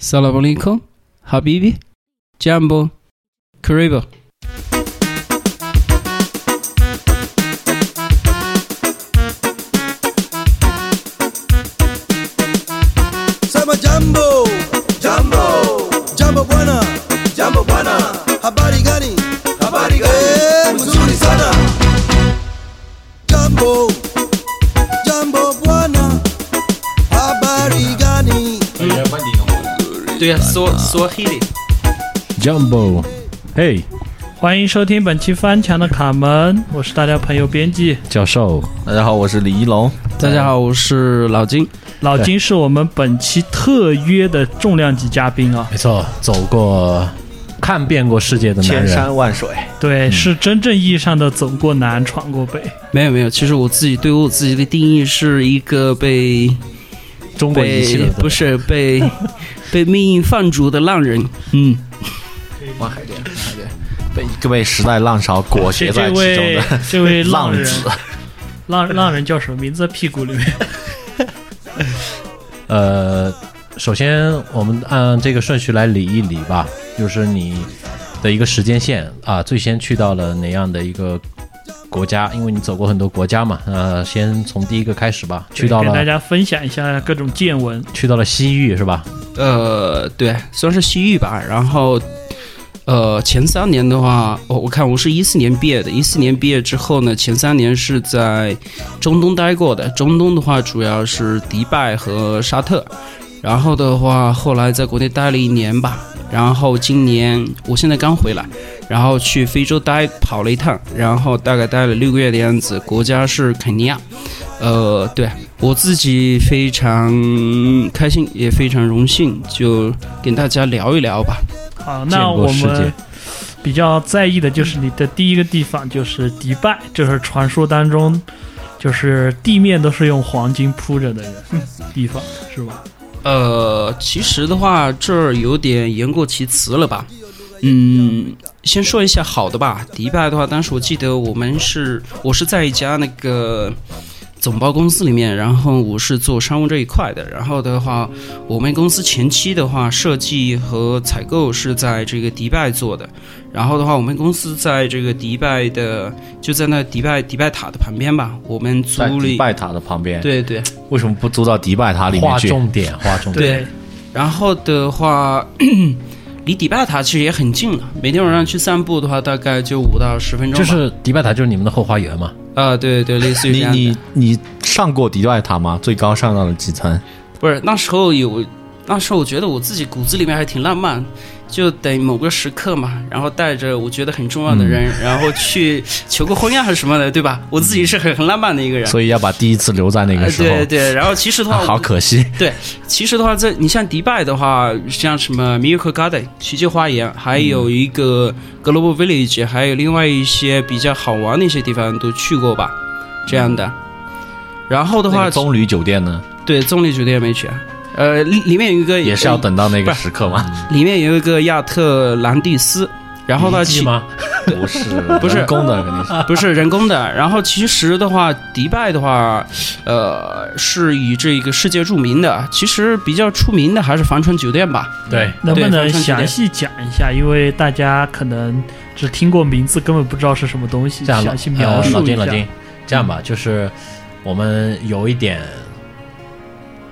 Salam alaikum, Habibi, Jambo, Karibo。对啊，So Swahili。Jumbo，嘿，欢迎收听本期翻墙的卡门，我是大家朋友编辑教授，大家好，我是李一龙。大家好，我是老金。老金，是我们本期特约的重量级嘉宾啊。没错，走过、看遍过世界的男千，山万水，对，是真正意义上的走过南，闯过北。没有没有，其实我自己对我自己的定义是一个被中国遗弃的，不是被被命运放逐的浪人。嗯，望海淀，望海淀，被各位时代浪潮裹挟在其中这位的这位浪人，浪子。浪浪人叫什么名字？屁股里面。呃，首先我们按这个顺序来理一理吧，就是你的一个时间线啊，最先去到了哪样的一个国家？因为你走过很多国家嘛，呃，先从第一个开始吧，去到给大家分享一下各种见闻。去到了西域是吧？呃，对，算是西域吧。然后，呃，前三年的话，我、我看我是一四年毕业的，一四年毕业之后呢，前三年是在中东待过的。中东的话，主要是迪拜和沙特。然后的话，后来在国内待了一年吧。然后今年我现在刚回来，然后去非洲待跑了一趟，然后大概待了六个月的样子，国家是肯尼亚。呃，对我自己非常开心，也非常荣幸，就跟大家聊一聊吧。好，那我们比较在意的就是你的第一个地方就是迪拜，就是传说当中就是地面都是用黄金铺着的人地方，是吧？呃，其实的话，这儿有点言过其实了吧。嗯，先说一下好的吧。迪拜的话，当时我记得我们是我是在一家那个总包公司里面，然后我是做商务这一块的。然后的话，我们公司前期的话，设计和采购是在这个迪拜做的。然后的话，我们公司在这个迪拜的，就在那迪拜迪拜塔的旁边吧，我们租在了。迪拜塔的旁边，对对。为什么不租到迪拜塔里面去划？重点，划重点。对，然后的话，离迪拜塔其实也很近了。每天晚上去散步的话，大概就五到十分钟。就是迪拜塔，就是你们的后花园嘛。啊、对对，类似于这你样。你你上过迪拜塔吗？最高上到了几层？不是那时候有，那时我觉得我自己骨子里面还挺浪漫，就等某个时刻嘛，然后带着我觉得很重要的人，然后去求个婚呀还是什么的，对吧？我自己是很很浪漫的一个人。所以要把第一次留在那个呃时候。对对，然后其实的话，好可惜。对，其实的话，在你像迪拜的话，像什么 Miracle Garden 奇迹花园，还有一个 Global Village，还有另外一些比较好玩的一些地方都去过吧，这样的。然后的话，棕榈酒店呢，对棕榈酒店没去啊，呃，里里面有一个也是要等到那个时刻吗？里面有一个亚特兰蒂斯，然后呢，其吗？不是，不是人工的，肯定是。不是人工的。然后其实的话，迪拜的话，呃，是以这个世界著名的。其实比较出名的还是帆船酒店吧。对，能不能详细讲一下？因为大家可能只听过名字，根本不知道是什么东西，这样详细描呃、述一下。老金老金，这样吧，就是我们有一点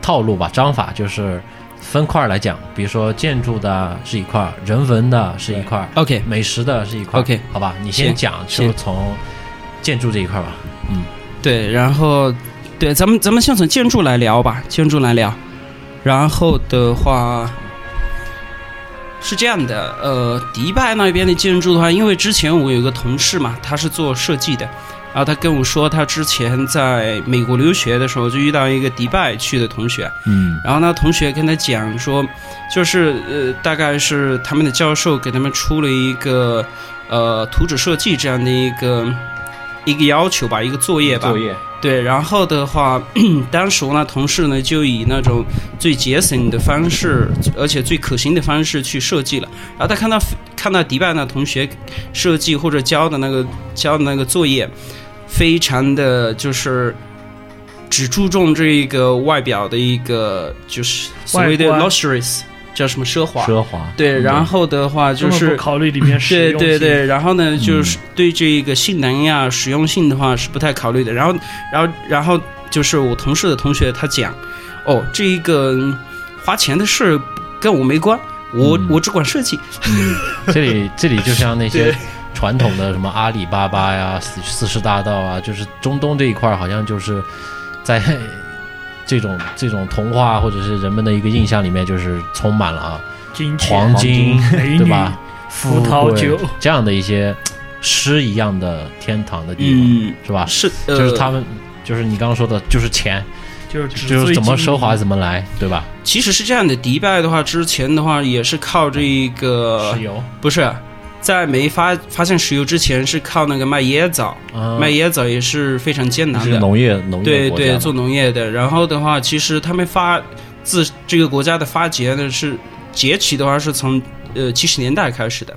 套路吧，章法就是分块儿来讲，比如说建筑的是一块儿，人文的是一块儿，OK，美食的是一块儿。OK 好吧，你先讲，就从建筑这一块吧。嗯。对，然后对，咱们咱们先从建筑来聊吧，建筑来聊。然后的话是这样的，呃，迪拜那边的建筑的话，因为之前我有一个同事嘛，他是做设计的，然后他跟我说，他之前在美国留学的时候就遇到一个迪拜去的同学，嗯，然后呢，同学跟他讲说，就是呃，大概是他们的教授给他们出了一个呃图纸设计这样的一个一个要求吧，一个作业吧。作业对，然后的话，当时我那同事呢，就以那种最节省的方式，而且最可行的方式去设计了。然后他看到看到迪拜那同学设计或者交的那个交的那个作业，非常的就是只注重这一个外表的一个就是所谓的 luxurious，叫什么奢华，奢华，对，然后的话就是考虑里面实对对对，然后呢，就是对这个性能呀、实用性的话是不太考虑的。然后，然后，然后就是我同事的同学他讲，哦，这一个嗯花钱的事跟我没关，我、嗯。我只管设计。这里这里就像那些对传统的什么阿里巴巴呀、四四十大道啊，就是中东这一块儿，好像就是在 这种这种童话或者是人们的一个印象里面，就是充满了啊金钱、黄金，美女、对吧？葡萄酒富贵这样的一些诗一样的天堂的地方，嗯，是吧？是，呃、就是他们，就是你刚刚说的，就是钱，就是就是怎么奢华怎么来，对吧？其实是这样的，迪拜的话，之前的话也是靠这个石，油，不是在没发发现石油之前，是靠那个卖椰枣，啊卖椰枣也是非常艰难的。是农业农业对对，做农业的。然后的话，其实他们发自这个国家的发掘呢是崛起的话是从呃七十年代开始的。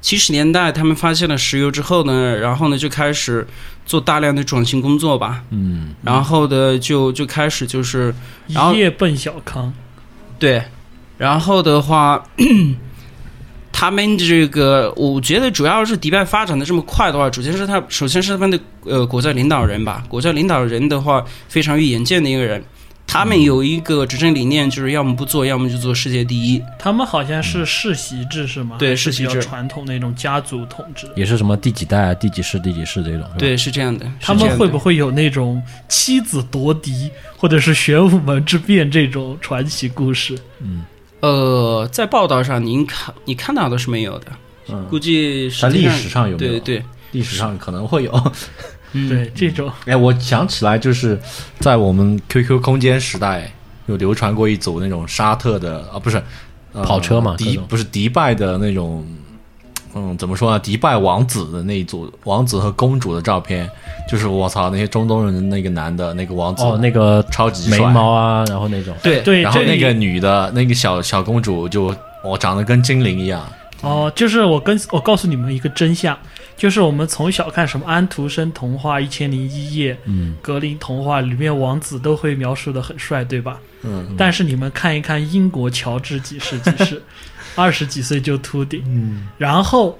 七十年代他们发现了石油之后呢，然后呢就开始做大量的转型工作吧。嗯，然后的就就开始就是一夜奔小康，对，然后的话。他们这个，我觉得主要是迪拜发展的这么快的话，首先是他，首先是他们的呃国家领导人吧。国家领导人的话，非常有远见的一个人。他们有一个执政理念，就是要么不做，要么就做世界第一。他们好像是世袭制是吗？对世袭制传统那种家族统治。也是什么第几代啊、第几世、第几世这种，对，是这样的。他们会不会？有那种妻子夺嫡，或者是玄武门之变这种传奇故事？呃，在报道上您看你看到的是没有的，嗯。估计实在历史上有没有？对对，历史上可能会有。嗯，对，这种。哎，我想起来，就是在我们 QQ 空间时代，有流传过一组那种沙特的啊，不是、呃跑车嘛迪不是迪拜的那种，嗯，怎么说呢？迪拜王子的那一组王子和公主的照片，就是我操，那些中东人的那个男的那个王子，哦，那个超级帅毛啊，然后那种，对对，然后那个女的那个小小公主就我长得跟精灵一样，哦，就是我跟我告诉你们一个真相，就是我们从小看什么安徒生童话《一千零一夜》、嗯，格林童话里面王子都会描述的很帅，对吧？嗯，但是你们看一看英国乔治几世几世，二十几岁就秃顶，嗯，然后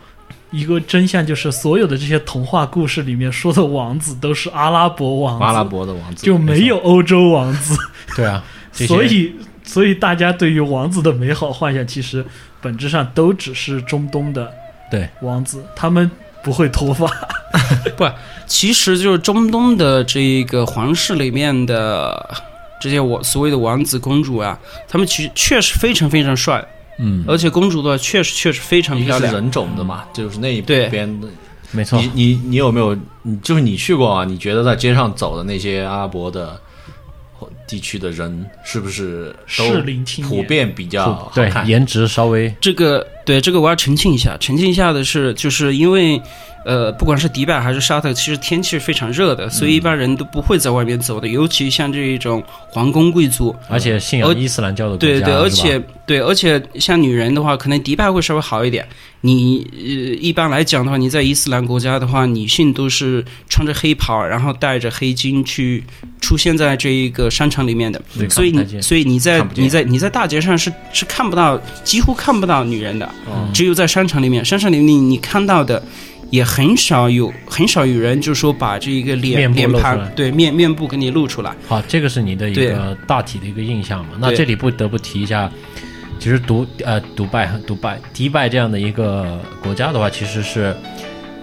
一个真相就是，所有的这些童话故事里面说的王子都是阿拉伯王子，阿拉伯的王子。就没有欧洲王子，对啊，所以所以大家对于王子的美好幻想，其实本质上都只是中东的对。王子，他们不会脱发，不其实就是中东的这个皇室里面的这些我所谓的王子公主啊，他们其实确实非常非常帅，嗯，而且公主的话确实确实非常漂亮。一个是人种的嘛，就是那一边的。没错你，你你有没有？你就是你去过啊？你觉得在街上走的那些阿拉伯的地区的人，是不是都适龄青普。遍比较好看？对颜值稍微这个对这个我要澄清一下，澄清一下的是，就是因为呃，不管是迪拜还是沙特，其实天气是非常热的，所以一般人都不会在外面走的，尤其像这一种皇宫贵族。而且信仰伊斯兰教的对对，而且对，而且像女人的话，可能迪拜会稍微好一点。你呃，一般来讲的话，你在伊斯兰国家的话，女性都是穿着黑袍，然后带着黑巾去出现在这一个商场里面的。所以你，所以你在你在你在大街上是是看不到，几乎看不到女人的，嗯只有在商场里面，商场里面你看到的。也很少有很少有人就说把这一个脸面部脸盘对面面部给你露出来，好，这个是你的一个大体的一个印象嘛？那这里不得不提一下，其实独呃独拜独拜迪拜这样的一个国家的话，其实是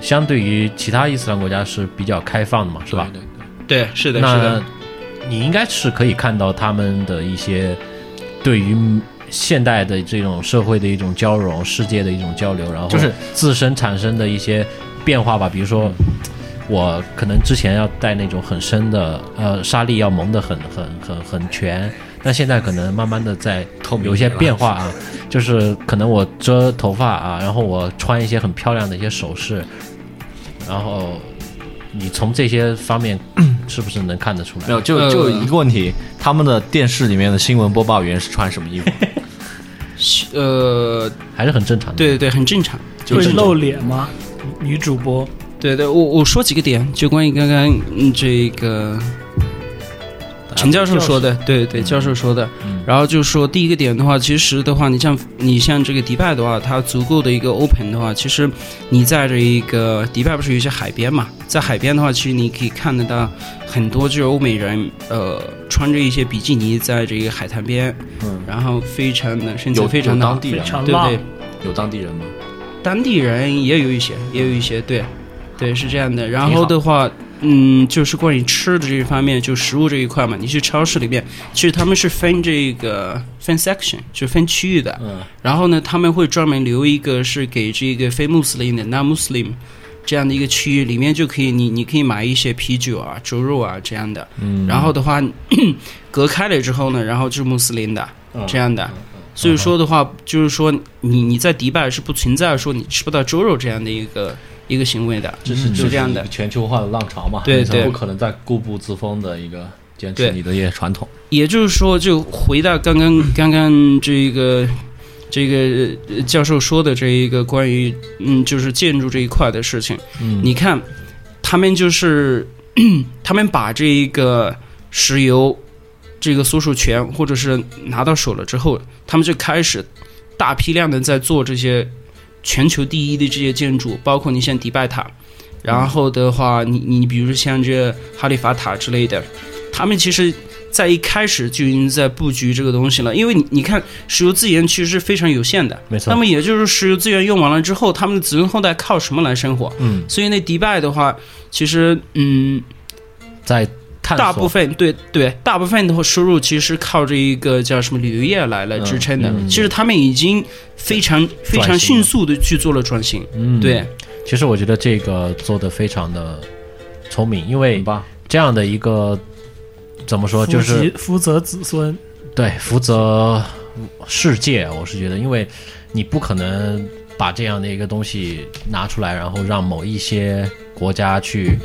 相对于其他伊斯兰国家是比较开放的嘛，是吧？对对。对，是的，是的。那，你应该是可以看到他们的一些对于现代的这种社会的一种交融、世界的一种交流，然后就是自身产生的一些变化吧。比如说，我可能之前要戴那种很深的呃纱丽，要蒙得很很很很全，但现在可能慢慢的在透有一些变化啊，就是可能我遮头发啊，然后我穿一些很漂亮的一些首饰，然后你从这些方面 是不是能看得出来？没有，就呃就一个问题，他们的电视里面的新闻播报员是穿什么衣服？呃，还是很正常的。对对对，很正常。会露脸吗？女主播对对，我我说几个点，就关于刚刚嗯这个，陈教授说的，对对，教授说的。然后就说第一个点的话，其实的话，你像你像这个迪拜的话，它足够的一个 open 的话，其实你在这一个迪拜不是有一些海边嘛，在海边的话，其实你可以看得到很多就是欧美人，呃，穿着一些比基尼在这个海滩边，嗯，然后非常的身材有非常的当，地人对对，有当地人吗？当地人也有一些，也有一些，对，对，是这样的。然后的话，嗯，就是关于吃的这一方面，就食物这一块嘛，你去超市里面，其实他们是分这个分 section，就分区域的。嗯，然后呢，他们会专门留一个是给这个非穆斯林的 non Muslim 这样的一个区域，里面就可以你你可以买一些啤酒啊、猪肉啊这样的。嗯然后的话，隔开了之后呢，然后就是穆斯林的嗯这样的。所以说的话，就是说你你在迪拜是不存在说你吃不到猪肉这样的一个一个行为的，这是是这样的。全球化的浪潮嘛，对对不可能再固步自封的一个坚持你的一些传统。也就是说，就回到刚刚刚刚这个这个呃教授说的这一个关于嗯，就是建筑这一块的事情。嗯你看，他们就是 他们把这一个石油这个所属权或者是拿到手了之后，他们就开始大批量的在做这些全球第一的这些建筑，包括你像迪拜塔，然后的话，你你比如说像这哈利法塔之类的，他们其实。在一开始就已经在布局这个东西了，因为你你看，石油资源其实是非常有限的，没错那么也就是石油资源用完了之后，他们的子孙后代靠什么来生活？嗯，所以那迪拜的话，其实嗯，在探索大部分对对，大部分的话收入其实是靠着一个叫什么旅游业来来支撑的。嗯其实他们已经非常非常迅速的去做了转型。嗯，对，其实我觉得这个做的非常的聪明，因为。这样的一个怎么说，就是福泽子孙，对福泽世界，我是觉得，因为你不可能把这样的一个东西拿出来，然后让某一些国家去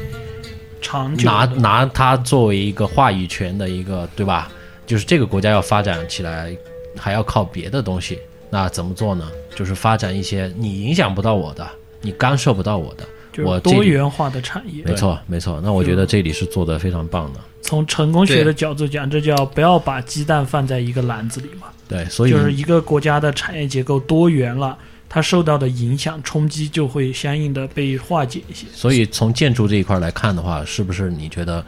长久拿拿它作为一个话语权的一个，对吧？就是这个国家要发展起来，还要靠别的东西。那怎么做呢？就是发展一些你影响不到我的，你干涉不到我的。我多元化的产业。没错，没错。那我觉得这里是做的非常棒的。从成功学的角度讲，这叫不要把鸡蛋放在一个篮子里嘛。对，所以就是一个国家的产业结构多元了，它受到的影响冲击就会相应的被化解一些。所以从建筑这一块来看的话，是不是你觉得，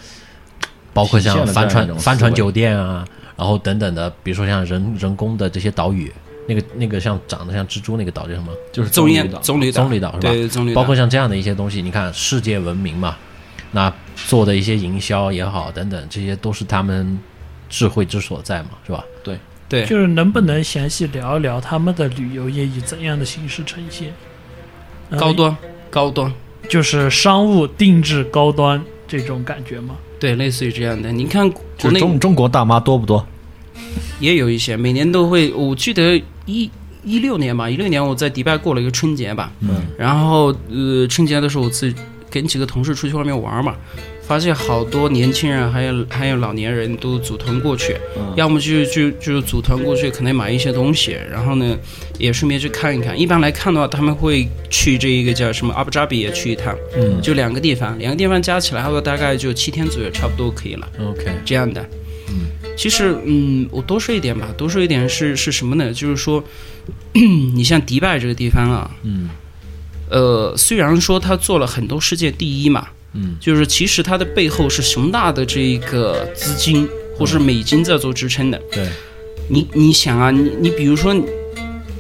包括像帆船帆船酒店啊，然后等等的，比如说像人人工的这些岛屿，那个那个像长得像蜘蛛那个岛叫什么？就是棕榈岛，棕榈岛，棕榈岛是吧？对，棕榈岛。包括像这样的一些东西，你看世界闻名嘛，那做的一些营销也好，等等，这些都是他们智慧之所在嘛，是吧？对，就是能不能详细聊一聊他们的旅游业以怎样的形式呈现？呃高端高端，就是商务定制高端这种感觉吗？对，类似于这样的。你看国内中中国大妈多不多？也有一些，每年都会。我记得一一六年吧，一六年我在迪拜过了一个春节吧，嗯，然后呃春节的时候我自己跟几个同事出去外面玩嘛，发现好多年轻人还有还有老年人都组团过去，嗯要么就就就组团过去，可能买一些东西，然后呢也顺便去看一看。一般来看的话，他们会去这一个叫什么阿布扎比也去一趟，嗯就两个地方，两个地方加起来，差不多大概就七天左右，差不多可以了。，OK，这样的。嗯，其实嗯，我多说一点吧，多说一点是是什么呢？就是说，你像迪拜这个地方啊，嗯呃，虽然说他做了很多世界第一嘛，嗯，就是其实它的背后是熊大的这个资金或是美金在做支撑的。对，你你想啊，你你比如说，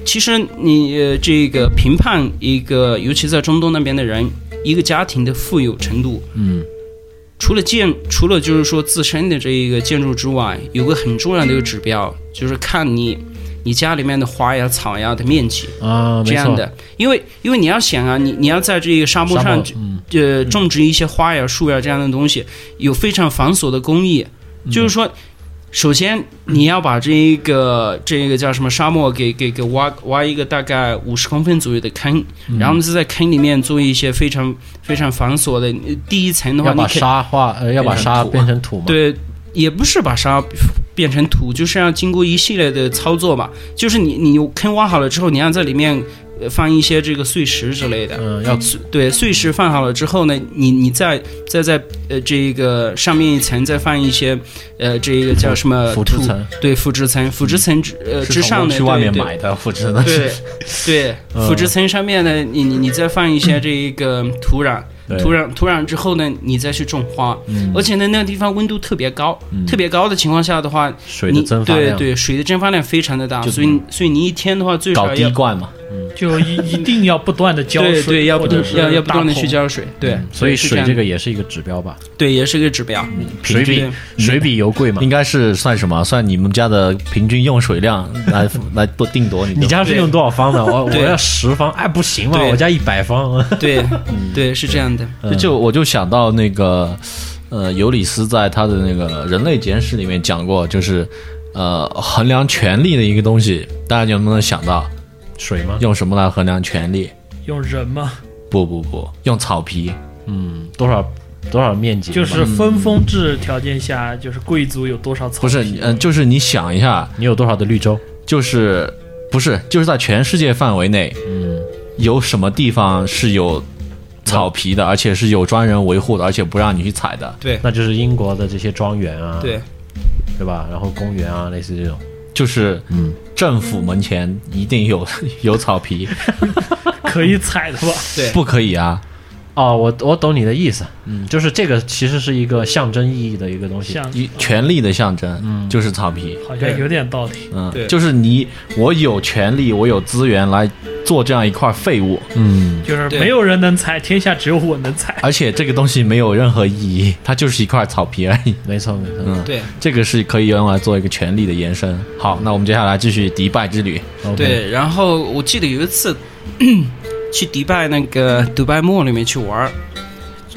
其实你呃这个评判一个，尤其在中东那边的人，一个家庭的富有程度，嗯除了建，除了就是说自身的这一个建筑之外，有个很重要的一个指标，就是看你你家里面的花呀、草呀的面积，啊，这样的。因为因为你要想啊，你你要在这个沙漠上呃种植一些花呀、树呀这样的东西，有非常繁琐的工艺，嗯就是说。首先，你要把这一个这个叫什么沙漠给给给挖挖一个大概五十公分左右的坑，嗯然后是在坑里面做一些非常非常繁琐的。呃第一层的话，要把你沙化呃要把沙变成土嘛，对，也不是把沙变成土，就是要经过一系列的操作嘛。就是你你坑挖好了之后，你要在里面呃放一些这个碎石之类的。嗯，要碎对碎石放好了之后呢，你你再再在呃这个上面一层再放一些呃这个叫什么土腐殖层对腐殖层，腐殖层之呃之上的从去外面买的，腐殖的。对 对，嗯。腐殖层上面呢，你你你再放一些这一个土壤，土壤土壤之后呢，你再去种花，嗯。而且呢那个地方温度特别高，特别高的情况下的话，水的你蒸发量，对对水的蒸发量非常的大，所以所以你一天的话最少要滴灌嘛，就一一定要不断的浇水，对对要不要要不断的去浇水，对嗯，所以水这个也是一个指标吧，对也是一个指标，水比水比油贵嘛。应。该是算什么？算你们家的平均用水量来来多定夺你。你家是用多少方的？我我对要十方，哎不行嘛，我家一百方。对 对是这样的，嗯。就我就想到那个，呃，尤里斯在他的那个《人类简史》里面讲过，就是呃衡量权力的一个东西，大家有没有想到水吗？用什么来衡量权力？用人吗，不不不，用草皮。嗯，多少多少面积？就是分封制条件下，就是贵族有多少草不是，皮嗯、就是你想一下，你有多少的绿洲？就是不是就是在全世界范围内，嗯，有什么地方是有草皮的，而且是有专人维护的，而且不让你去踩的？对那就是英国的这些庄园啊，对对吧？然后公园啊，类似这种。就是嗯，政府门前一定有 有草皮，可以踩的吧？对不可以啊。哦，我我懂你的意思，嗯，就是这个其实是一个象征意义的一个东西。像一权力的象征，嗯就是草皮。好像有点道理。嗯对，就是你，我有权利，我有资源来做这样一块废物，嗯，就是没有人能踩，天下只有我能踩。而且这个东西没有任何意义，它就是一块草皮而已。没错没错。嗯，对这个是可以用来做一个权力的延伸。好，那我们接下来继续迪拜之旅。对，然后我记得有一次 去迪拜那个迪拜 mall 里面去玩儿，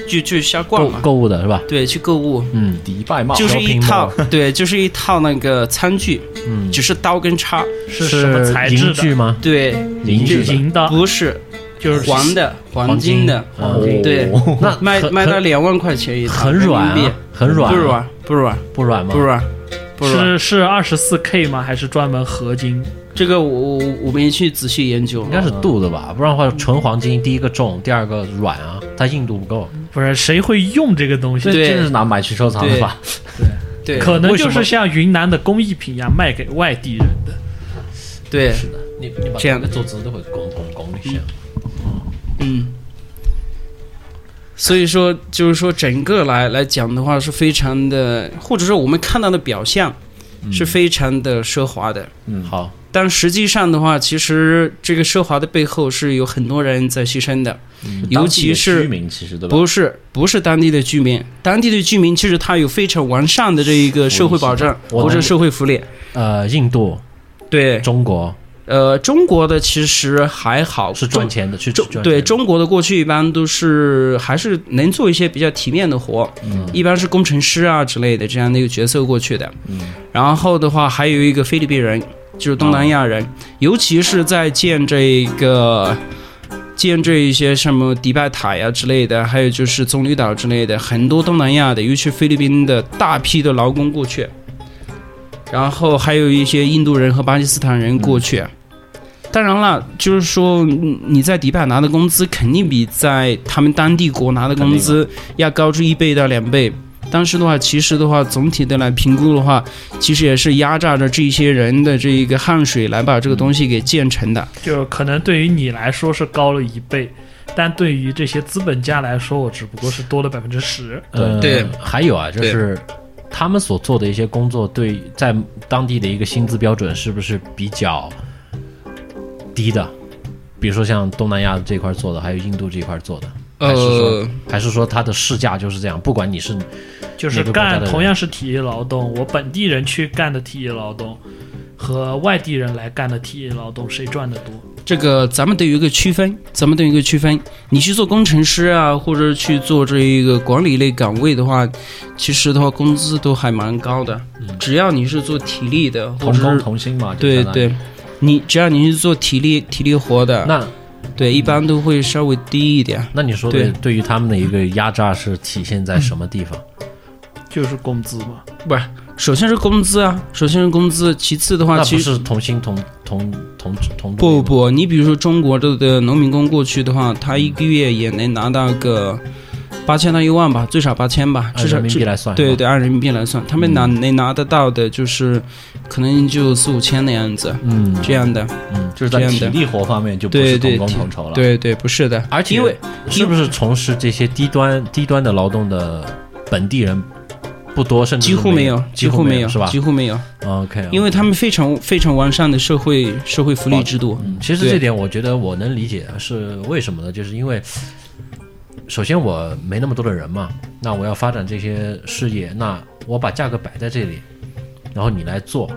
就就瞎逛购嘛，购物的是吧？对，去购物。嗯迪拜 mall 就是一套，对，就是一套那个餐具，嗯，只是刀跟叉，是什么材质的？吗？对，银具的银的，不是就是黄的，黄金的，黄金对，那卖卖到两万块钱一套，很软很软，不软，不软，不软吗？不软，不软。是是二十四 K 吗？还是专门合金？这个我我我没去仔细研究，应该是镀的吧，不然的话纯黄金，第一个重，第二个软啊，它硬度不够。不是谁会用这个东西？这对这是拿买去收藏的吧？对对，可能就是像云南的工艺品一样卖给外地人的。对，是的你你把这样的做字都会拱拱拱一下。嗯。所以说，就是说，整个来来讲的话，是非常的，或者说我们看到的表象是非常的奢华的。嗯，好，但实际上的话，其实这个奢华的背后是有很多人在牺牲的，尤其是居民，其实？不是不是当地的居民，当地的居民其实他有非常完善的这一个社会保障或者社会福利。呃，印度、对，中国。呃，中国的其实还好，是赚钱的，去中赚对中国的过去一般都是还是能做一些比较体面的活，嗯。一般是工程师啊之类的这样的一个角色过去的。然后的话，还有一个菲律宾人，就是东南亚人，尤其是在建这个。建这一些什么迪拜塔呀之类的，还有就是棕榈岛之类的，很多东南亚的，尤其菲律宾的大批的劳工过去，然后还有一些印度人和巴基斯坦人过去。当然了，就是说嗯你在迪拜拿的工资肯定比在他们当地国拿的工资要高出一倍到两倍。但是的话，其实的话，总体的来评估的话，其实也是压榨着这些人的这一个汗水来把这个东西给建成的。就可能对于你来说是高了一倍，但对于这些资本家来说，我只不过是多了百分之十。呃对还有啊，就是他们所做的一些工作，对在当地的一个薪资标准是不是比较低的？比如说像东南亚这块做的，还有印度这一块做的，还是说、呃，还是说它的市价就是这样？不管你是就是干同样是体力劳动，我本地人去干的体力劳动和外地人来干的体力劳动，谁赚的多？这个咱们得有一个区分，咱们得有一个区分。你去做工程师啊，或者去做这一个管理类岗位的话，其实的话工资都还蛮高的。只要你是做体力的，同工同薪嘛，对对，你只要你是做体力体力活的，那对一般都会稍微低一点。那你说的对对于他们的一个压榨是体现在什么地方？就是工资嘛。不是首先是工资啊，首先是工资，其次的话，其实是同薪同同同同不不不，你比如说中国的的农民工过去的话，他一个月也能拿到个八千到一万吧，最少八千吧，至少人民币来算，对对，按人民币来算，他们拿能拿得到的就是可能就四五千的样子，嗯，这样的。嗯，就是在这样的体力活方面就不是同工对对体同酬了。，对对，不是的，而且因为是不是从事这些低端低端的劳动的本地人不多，甚至几乎没有，几乎没有，没是吧几乎没有，？OK，因为他们非常非常完善的社会社会福利制度。嗯，其实这点我觉得我能理解，是为什么呢？就是因为，首先我没那么多的人嘛，那我要发展这些事业，那我把价格摆在这里，然后你来做，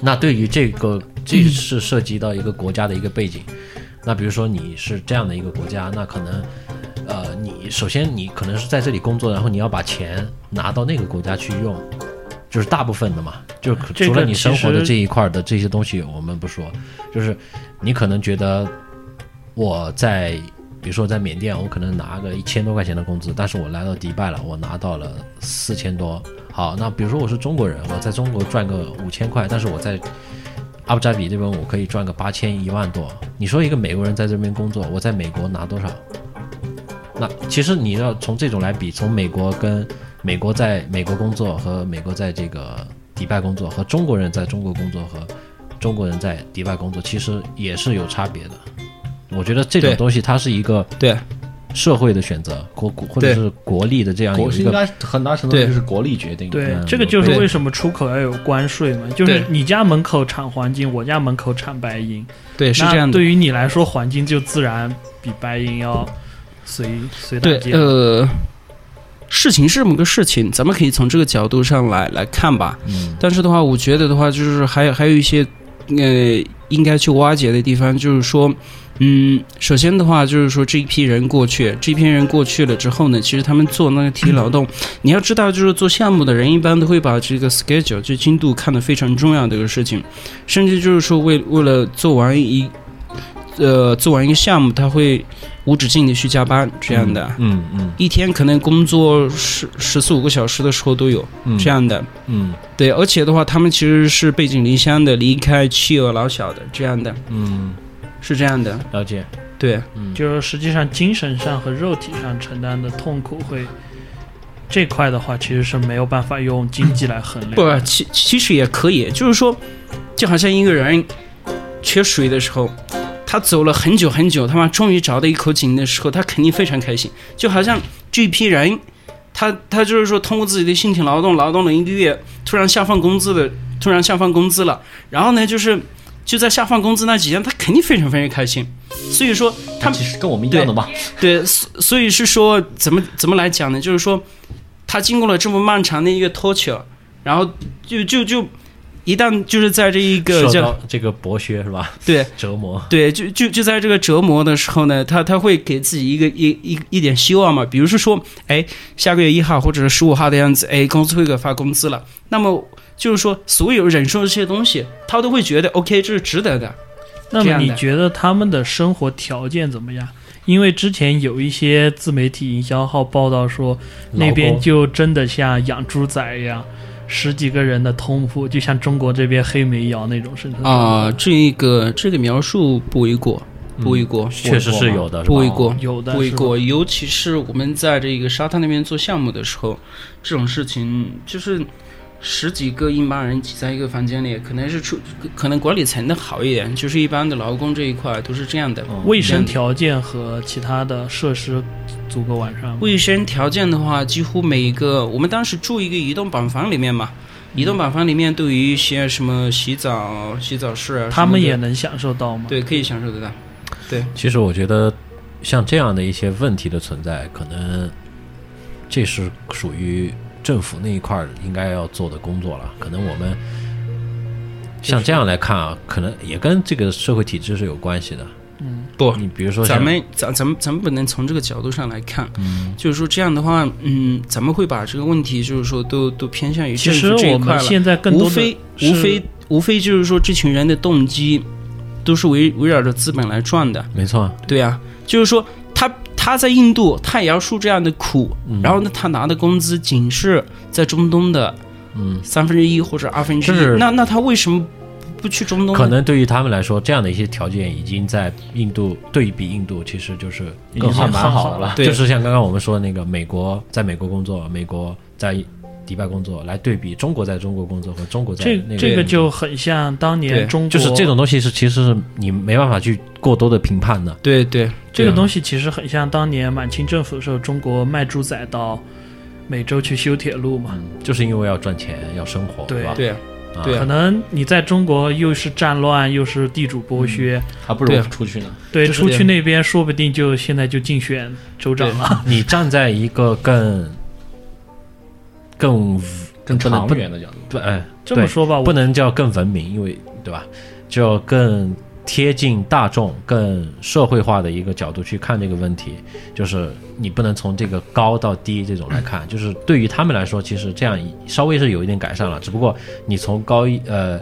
那对于这个这是涉及到一个国家的一个背景，那比如说你是这样的一个国家，那可能。呃，你首先你可能是在这里工作，然后你要把钱拿到那个国家去用，就是大部分的嘛，就是除了你生活的这一块的这些东西我们不说，就是你可能觉得我在，比如说在缅甸，我可能拿个一千多块钱的工资，但是我来到迪拜了，我拿到了四千多。好，那比如说我是中国人，我在中国赚个五千块，但是我在阿布扎比这边我可以赚个八千一万多。你说一个美国人在这边工作，我在美国拿多少？那其实你要从这种来比，从美国跟美国在美国工作和美国在这个迪拜工作，和中国人在中国工作和中国人在迪拜工作，其实也是有差别的。我觉得这种东西它是一个对。社会的选择，国国或者是国力的这样一个应该很大程度就是国力决定对这个就是为什么出口要有关税嘛，就是你家门口产黄金，我家门口产白银，对，是这样的。对于你来说，黄金就自然比白银要随随大。呃，事情是这么个事情，咱们可以从这个角度上来来看吧。嗯。但是的话，我觉得的话，就是还有还有一些呃应该去挖掘的地方，就是说，嗯，首先的话就是说这一批人过去，这一批人过去了之后呢，其实他们做那个体力劳动，你要知道，就是做项目的人一般都会把这个 schedule 就进度看得非常重要的一个事情，甚至就是说为为了做完一呃做完一个项目，他会无止境的去加班这样的。嗯嗯一天可能工作十十四五个小时的时候都有嗯，这样的，嗯。对，而且的话，他们其实是背井离乡的，离开妻儿老小的，这样的，嗯，是这样的，了解，对，嗯就是实际上精神上和肉体上承担的痛苦会这块的话，其实是没有办法用经济来衡量。不，其其实也可以，就是说，就好像一个人缺水的时候，他走了很久很久，他妈终于找到一口井的时候，他肯定非常开心，就好像这批人。他他就是说，通过自己的辛勤劳动，劳动了一个月，突然下放工资的，突然下放工资了，然后呢，就是就在下放工资那几天，他肯定非常非常开心。所以说，他他其实跟我们一样的嘛。对，所所以是说怎么怎么来讲呢？就是说，他经过了这么漫长的一个 torture，然后就就就一旦就是在这一个受叫这个剥削是吧？对折磨，对，就就就在这个折磨的时候呢，他他会给自己一个一一一点希望嘛，比如是说，哎，下个月一号或者是十五号的样子，哎，公司会给发工资了，那么就是说，所有忍受这些东西，他都会觉得 OK，这是值得的。那么你觉得他们的生活条件怎么样？因为之前有一些自媒体营销号报道说，那边就真的像养猪仔一样，十几个人的通铺，就像中国这边黑煤窑那种生存状啊、态这个这个描述不为过，不为过，确实是有的，不为过。有的不为过，尤其是我们在这个沙滩那边做项目的时候，这种事情就是十几个印巴人挤在一个房间里，可能是出，可能管理层的好一点，就是一般的劳工这一块都是这样的。卫生条件和其他的设施足够完善？卫生条件的话，几乎每一个，我们当时住一个移动板房里面嘛，移动板房里面都有一些什么洗澡、洗澡室啊，他们也能享受到吗？对，可以享受得到。对其实我觉得，像这样的一些问题的存在，可能这是属于政府那一块儿应该要做的工作了。可能我们像这样来看啊，可能也跟这个社会体制是有关系的。嗯，不，你比如说咱们咱咱们咱们不能从这个角度上来看，嗯就是说这样的话，嗯，咱们会把这个问题就是说都都偏向于其政府这一块了，现在更多的无非无非无非就是说这群人的动机都是围围绕着资本来转的，没错，对啊，就是说他他在印度他也要受这样的苦，嗯然后呢他拿的工资仅是在中东的嗯，三分之一或者二分之一是，那那他为什么不去中东呢？可能对于他们来说，这样的一些条件已经在印度对比印度，其实就是更好已经算蛮好的了。对就是像刚刚我们说的那个美国在美国工作，美国在迪拜工作，来对比中国在中国工作和中国在这那个这个就很像当年中国，就是这种东西是其实是你没办法去过多的评判的。对对。这个东西，其实很像当年满清政府的时候，中国卖猪仔到美洲去修铁路嘛。就是因为要赚钱，要生活，对。吧？对啊。对可能你在中国又是战乱，又是地主剥削，还不如出去呢。对，就是出去那边说不定就现在就竞选州长了。你站在一个更更更不能不长远的角度，对哎，这么说吧，不能叫更文明，因为对吧？就更贴近大众、更社会化的一个角度去看这个问题，就是你不能从这个高到低这种来看，就是对于他们来说，其实这样稍微是有一点改善了，只不过你从高一呃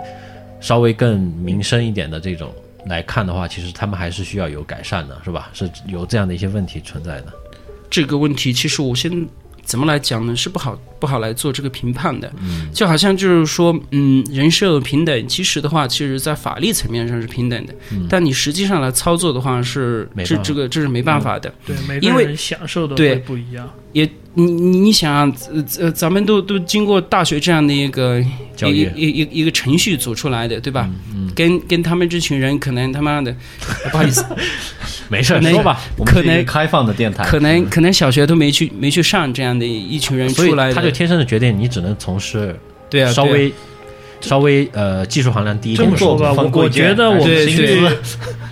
稍微更民生一点的这种来看的话，其实他们还是需要有改善的，是吧？是有这样的一些问题存在的。这个问题，其实我先怎么来讲呢？是不好不好来做这个评判的。嗯，就好像就是说，嗯，人设平等，其实的话，其实在法律层面上是平等的，但你实际上来操作的话是这这个这是没办法的。对每因为个人享受的不一样。也你你你想啊，呃呃，咱们都都经过大学这样的一个教育一一一一个程序走出来的，对吧？跟跟他们这群人可能他妈的，不好意思，没事可能说吧，我们是一个可能开放的电台，可能可能小学都没去没去上这样的一群人出来的，他就天生的决定，你只能从事对啊，稍微、稍微呃技术含量低一点的么说吧，我我觉得我们 对去对我们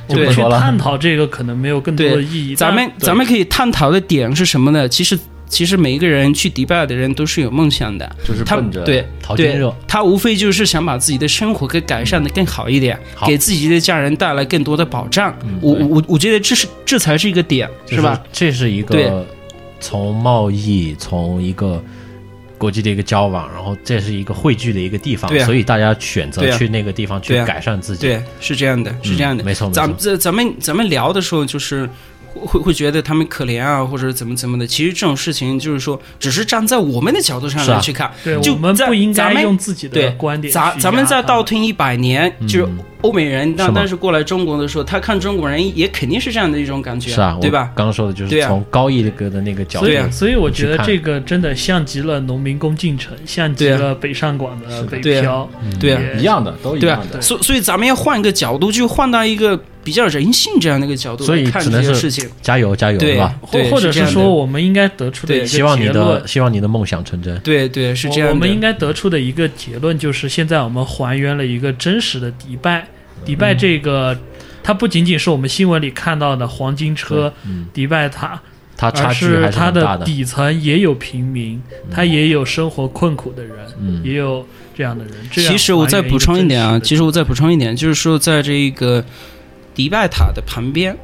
去就不说了探讨这个可能没有更多的意义。咱们咱们可以探讨的点是什么呢？其实其实每一个人去迪拜的人都是有梦想的，就是奔着对对淘金热，他无非就是想把自己的生活给改善的更好一点，好给自己的家人带来更多的保障。我我我觉得这是这才是一个点，就是吧？？这是一对个从贸易，从一个国际的一个交往，然后这是一个汇聚的一个地方，所以大家选择去那个地方去改善自己。对，是这样的，是这样的。没错没错。咱这咱们咱们聊的时候，就是会会觉得他们可怜啊，或者怎么怎么的。其实这种事情就是说，只是站在我们的角度上来去看，对就我们不应该用自己的观点咱咱们再倒退一百年，就是欧美人，但但是过来中国的时候，他看中国人也肯定是这样的一种感觉，是啊，对吧？刚刚说的就是从高一个的那个角度所以，对啊所以我觉得这个真的像极了农民工进城，像极了北上广的北漂，对啊，一样的，都一样的。所所以咱们要换一个角度，就换到一个比较人性这样的一个角度所以来看只能是这些事情。加油加油，对吧？或对或者是说我们应该得出的一对个希望你结论的希望你的梦想成真。对对，是这样。我我们应该得出的一个结论就是，现在我们还原了一个真实的迪拜。迪拜嗯这个，它不仅仅是我们新闻里看到的黄金车、嗯，迪拜塔，它差而距还它的。底层也有平民，它也有生活困苦的人，嗯也有这样的人。这样其实我再补充一点啊，其实实我再补充一点，就是说，在这一个迪拜塔的旁边，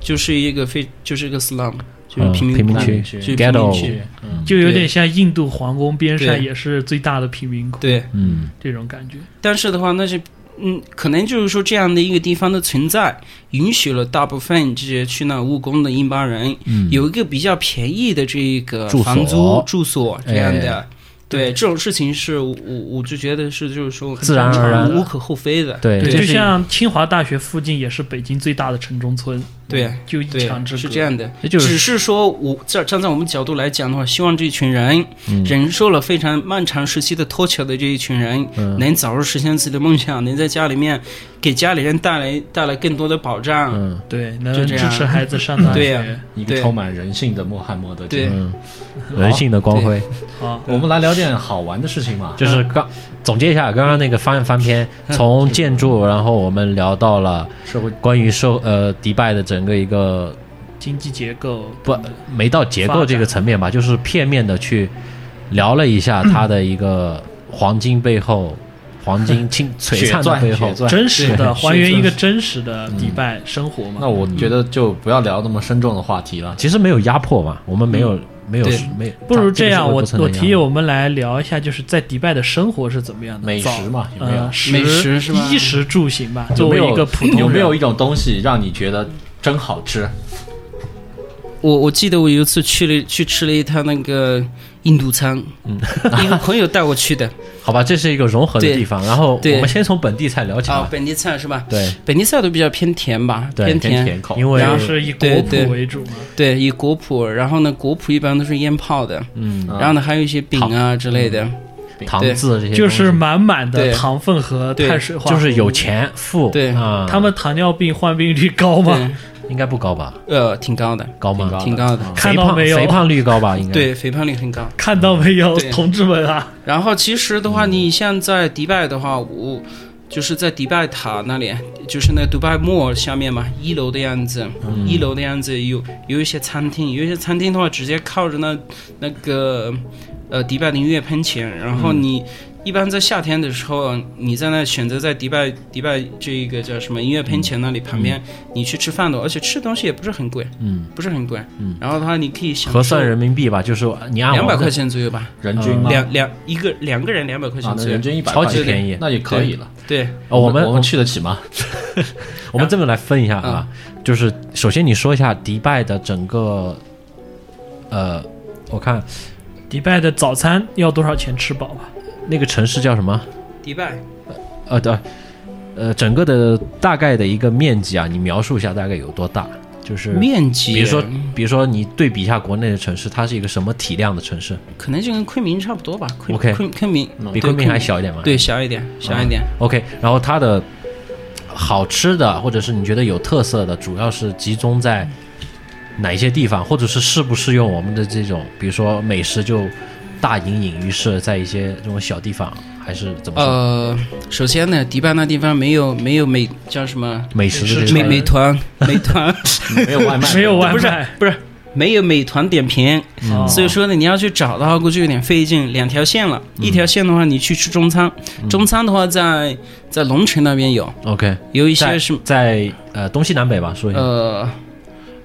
就是一个非就是一个 slum，就是嗯贫民窟贫民区就是贫民区。嗯，就有点像印度皇宫边上对也是最大的贫民窟，对，嗯，这种感觉。但是的话，那是嗯，可能就是说这样的一个地方的存在，允许了大部分这些去那务工的印巴人、嗯有一个比较便宜的这个房租住所这样的。哎对这种事情是我我我就觉得是就是说很自然而然无可厚非的。对，对，就像清华大学附近也是北京最大的城中村，对就一对墙之隔。是这样的。就是只是说我站站在我们角度来讲的话，希望这一群人、嗯忍受了非常漫长时期的拖球的这一群人，嗯能早日实现自己的梦想，能在家里面给家里人带来带来更多的保障。嗯对，能支持孩子上大 学。对啊一个充满人性的穆罕默德。对嗯，人性的光辉。好，我们来聊点好玩的事情嘛。就是刚总结一下刚刚那个翻翻篇，从建筑，然后我们聊到了社会关于社呃迪拜的整个一个经济结构不没到结构这个层面吧，就是片面的去聊了一下它的一个黄金背后，黄金青璀璨的背后。真实的还原一个真实的迪拜生活嘛。那我觉得就不要聊那么深重的话题了。其实没有压迫嘛，我们没有没有对没有，不如这样，我我提议我们来聊一下，就是在迪拜的生活是怎么样的？美食嘛有没有呃，美食是吧衣食住行吧。作为一个普通人，有没有一种东西让你觉得真好吃？我我记得我有一次去了去吃了一趟那个印度餐，嗯。一个朋友带我去的。好吧，这是一个融合的地方。然后我们先从本地菜聊起啊，吧。本地菜是吧？对。本地菜都比较偏甜吧，对，偏偏甜，因为然后是以果脯为主嘛。对，以果脯，然后呢，果脯一般都是腌泡的，嗯，然后呢还有一些饼啊之类的，糖对。渍这些就是满满的糖分和碳水化合物，就是有钱富，对。啊，他们糖尿病患病率高吗？对，应该不高吧？呃，挺高的，高吗？挺高的，看到没有肥胖率高吧？应该。对，肥胖率很高。看到没有，同志们啊！然后其实的话，你像在迪拜的话，我就是在迪拜塔那里，就是那迪拜 mall 下面嘛，一楼的样子，一楼的样子有有一些餐厅，有一些餐厅的话直接靠着那那个呃迪拜的音乐喷泉，然后你。一般在夏天的时候，你在那选择在迪拜迪拜这个叫什么音乐喷泉那里旁边，你去吃饭的，而且吃的东西也不是很贵，嗯，不是很贵，嗯。然后的话你可以享受核算人民币吧，就是你按两百块钱左右吧，人均？两两一个两个人两百块啊钱，左右。那人，均一百，超级便宜。那也可以了。对，哦，我们我们去得起吗？我们这么来分一下啊，就是首先你说一下迪拜的整个，呃，我看迪拜的早餐要多少钱吃饱吧？那个城市叫什么？迪拜呃，对，呃，整个的大概的一个面积啊，你描述一下大概有多大？就是面积，比如说，比如说你对比一下国内的城市，它是一个什么体量的城市？可能就跟昆明差不多吧。昆 OK 昆昆明比昆明还小一点吗？对，小一点，小一点。OK，然后它的好吃的，或者是你觉得有特色的，主要是集中在哪一些地方，或者是适不适用我们的这种，比如说美食就大隐隐于市，在一些这种小地方，还是怎么说？呃，首先呢，迪拜那地方没有没有美叫什么？美食美美团 美团。没有外卖，没有外不是卖，不是没有美团点评，哦。所以说呢，你要去找的话，估计有点费劲。两条线了，嗯。一条线的话，你去吃中餐，中餐的话在在龙城那边有，OK，有一在些是在呃东西南北吧，说一下。呃，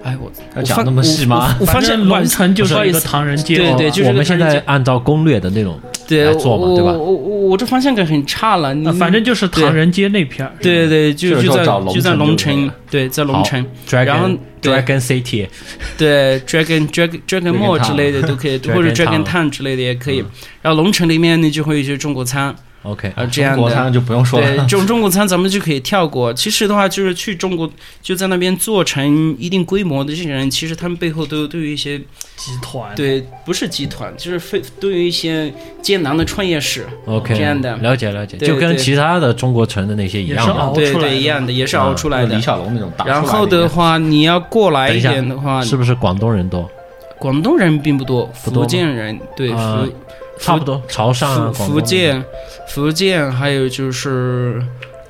哎我要讲那么细吗？我发现龙城就是一个不好意思唐人街，对对就是我们现在按照攻略的那种，对来做嘛我对吧我我我这方向感很差了，你呃反正就是唐人街那片儿。对对，就就在就在龙城对，在龙城，Dragon 然后 Dragon City，对 Dragon Dragon Dragon Mall 之类的都可以，或者 Dragon Town Town 之类的也可以。然后龙城里面呢就会有一些中国餐 OK，啊这样的中国餐。就不用说对，了。这种中国餐咱们就可以跳过。其实的话，就是去中国就在那边做成一定规模的这些人，其实他们背后都都有一些集团，对，不是集团，就是非都有一些艰难的创业史。OK，这样的了解了解，就跟其他的中国城的那些一样的也是熬。对对，出来一样的，也是熬出来的李。小龙那种打出来然后的话，你要过来一点的话，是不是广东人多？广东人并不多，福建人对啊福差不多，潮汕啊、福建福建还有就是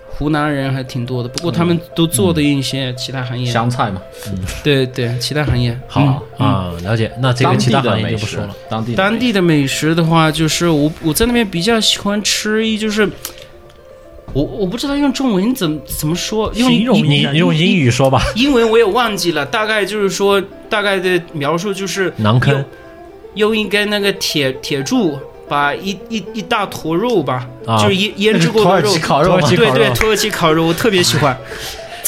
湖南人还挺多的，不过他们都做的一些其他行业，湘菜嘛，对对，其他行业。好嗯嗯。啊，了解。那这个其他行业就不说了。，当地当地的美食的话，就是我我在那边比较喜欢吃一就是。我我不知道用中文怎么怎么说，用形容英你你用英语说吧，英文我也忘记了，大概就是说大概的描述就是馕坑用一根那个铁铁柱，把一一一大坨肉吧，啊。就是腌腌制过的肉。土耳其，烤肉嘛土耳其烤肉对对，土耳其烤肉我特别喜欢，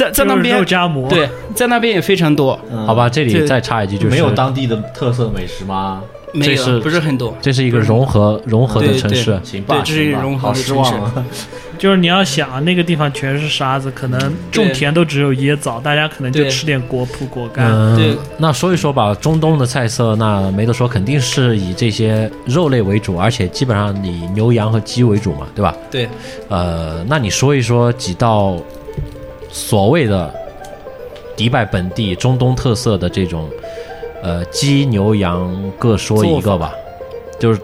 在在那就是肉边夹馍，对，在那边也非常多，嗯。好吧，这里再插一句，就是没有当地的特色美食吗？没有不是很多，这是一个融合融合的城市，行吧，对这是一个融合失的城市！就是你要想那个地方全是沙子，可能种田都只有椰枣，大家可能就吃点果脯果干。嗯，对。那说一说吧，中东的菜色，那没得说，肯定是以这些肉类为主，而且基本上以牛羊和鸡为主嘛，对吧？对，呃，那你说一说几道所谓的迪拜本地中东特色的这种，呃，鸡牛羊各说一个吧，就是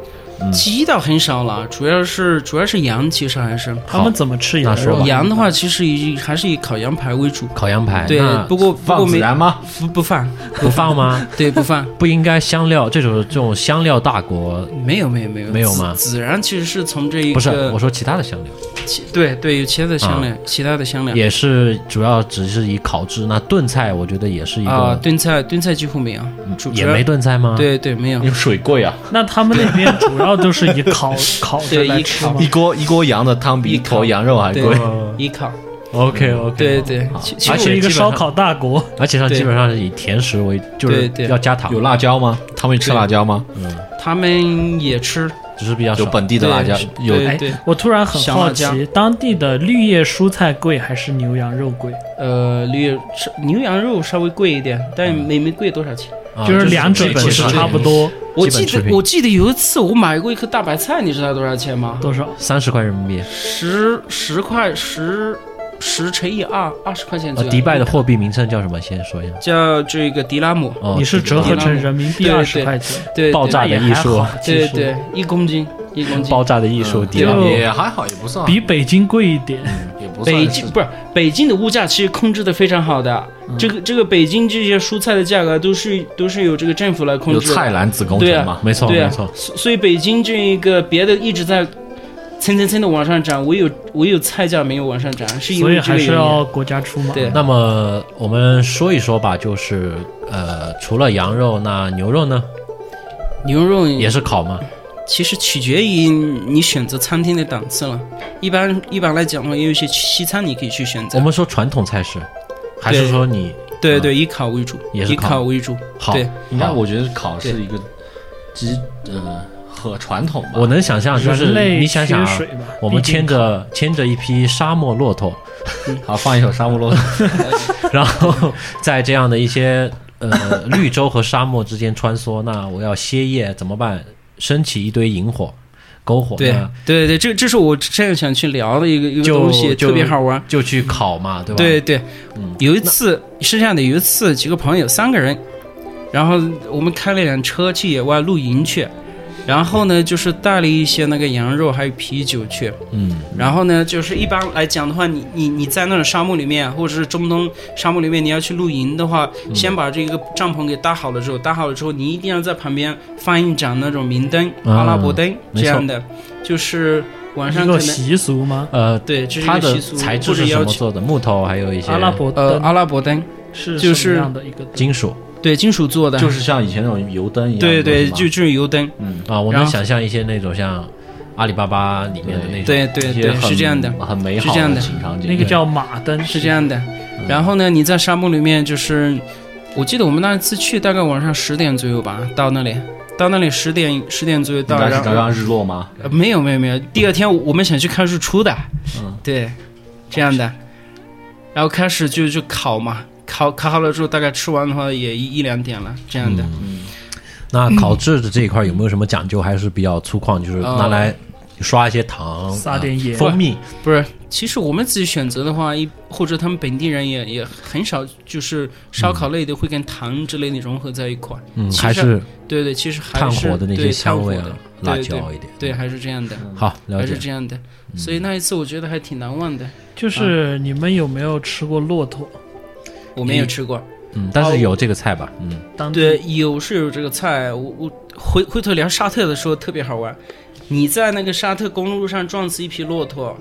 鸡倒很少了，主要是主要是羊，其实还是他们怎么吃羊肉那说吧？羊的话，其实以还是以烤羊排为主，烤羊排，对，不过不过放孜然吗？不不放，不放吗？对不放。不应该香料这种这种香料大国，没有没有没有没有吗孜孜然其实是从这一个不是我说其他的香料，其对对有其他的香料，其他的香料也是主要只是以烤制。那炖菜我觉得也是一啊，个，炖菜炖菜几乎没有，也没。炖菜吗？，对对，没有。有水贵啊，那他们那边主要都是以烤 烤着对以烤。来吃吗？一？锅一锅羊的汤比一坨羊肉还对贵。依靠 OK OK，对对，其其而且一个烧烤大国，而且它对基本上是以甜食为，就是对对要加糖，有辣椒吗？他们吃辣椒吗？他们也吃，只是比较少。有本地的辣椒，有哎对。对，我突然很好辣椒。奇，当地的绿叶蔬菜贵还是牛羊肉贵？呃，绿叶牛羊肉稍微贵一点，但没没贵多少钱。啊就是两者其实差不多，我记得我记得有一次我买过一颗大白菜，你知道多少钱吗？多少？三十块人民币。十十块十十乘以二，二十块钱左呃，右。迪拜的货币名称叫什么？先说一下。叫这个迪拉姆，哦，你是折合成人民币二十块钱，对，爆炸的艺术对对，一公斤一公斤。爆炸的艺术，嗯迪拉姆就也还好，也不算比北京贵一点。也不算北京不是北京的物价其实控制的非常好的，嗯这个这个北京这些蔬菜的价格都是都是由这个政府来控制的。菜篮子工程嘛，没错对啊没错。所所以北京这一个别的一直在蹭蹭蹭的往上涨，唯有唯有菜价没有往上涨，是因所以为。还是要国家出嘛。对那么我们说一说吧，就是呃，除了羊肉，那牛肉呢，牛肉也是烤吗？其实取决于你选择餐厅的档次了。一般一般来讲的话，也有一些西餐你可以去选择我。们说传统菜式，还是说你对对，以考为主，以也是烤烤为主。好？对应该我觉得考是一个基呃和传统吧。我能想象，就是你想想啊我们牵着牵着一匹沙漠骆驼，好放一首《沙漠骆驼 》，然后在这样的一些呃绿洲和沙漠之间穿梭，那我要歇业怎么办？升起一堆萤火、篝火，对对对，这这是我这样想去聊的一个一个东西，特别好玩。就去烤嘛，对吧？对对嗯，有一次是这样的，有一次几个朋友三个人，然后我们开了辆车去野外露营去，然后呢就是带了一些那个羊肉还有啤酒去，嗯，然后呢就是一般来讲的话，你你你在那种沙漠里面或者是中东沙漠里面，你要去露营的话，嗯先把这个帐篷给搭好了之后，搭好了之后，你一定要在旁边放一盏那种明灯，阿拉伯灯这样的，就是晚上一个可能习俗吗？呃，对，这是一它的个习俗材质是什。么做的？木头，还有一些阿拉伯呃，阿拉伯灯，是就是什么样的一个金属对，金属做的，就是像以前那种油灯一样对对，就就是油灯，嗯，啊，我能想象一些那种像阿里巴巴里面的那种，对对对，是这样的，很美好是这样的。场景。那个叫马灯，是这样的。然后呢，你在沙漠里面，就是我记得我们那次去大概晚上十点左右吧，到那里，到那里十点十点左右到，应该是然后刚刚日落吗？呃没有没有没有，第二天我们想去看日出的，嗯，对，这样的，然后开始就就烤嘛，烤烤好了之后，大概吃完的话也一一两点了，这样的。嗯那烤制的这一块有没有什么讲究？还是比较粗犷，就是呃拿来刷一些糖、撒点盐呃蜂蜜。不是，其实我们自己选择的话，一或者他们本地人也也很少，就是烧烤类的会跟糖之类的融合在一块。嗯，还是对对，其实还炭火的那些香味啊炭火的，辣椒一点。对，还是这样的，好了解还是。这样的。所以那一次我觉得还挺难忘的。就是你们有没有吃过骆驼？我没有吃过，嗯，但是有这个菜吧？嗯，当对，有是有这个菜。我我回回头聊沙特的时候特别好玩。你在那个沙特公路上撞死一匹骆驼，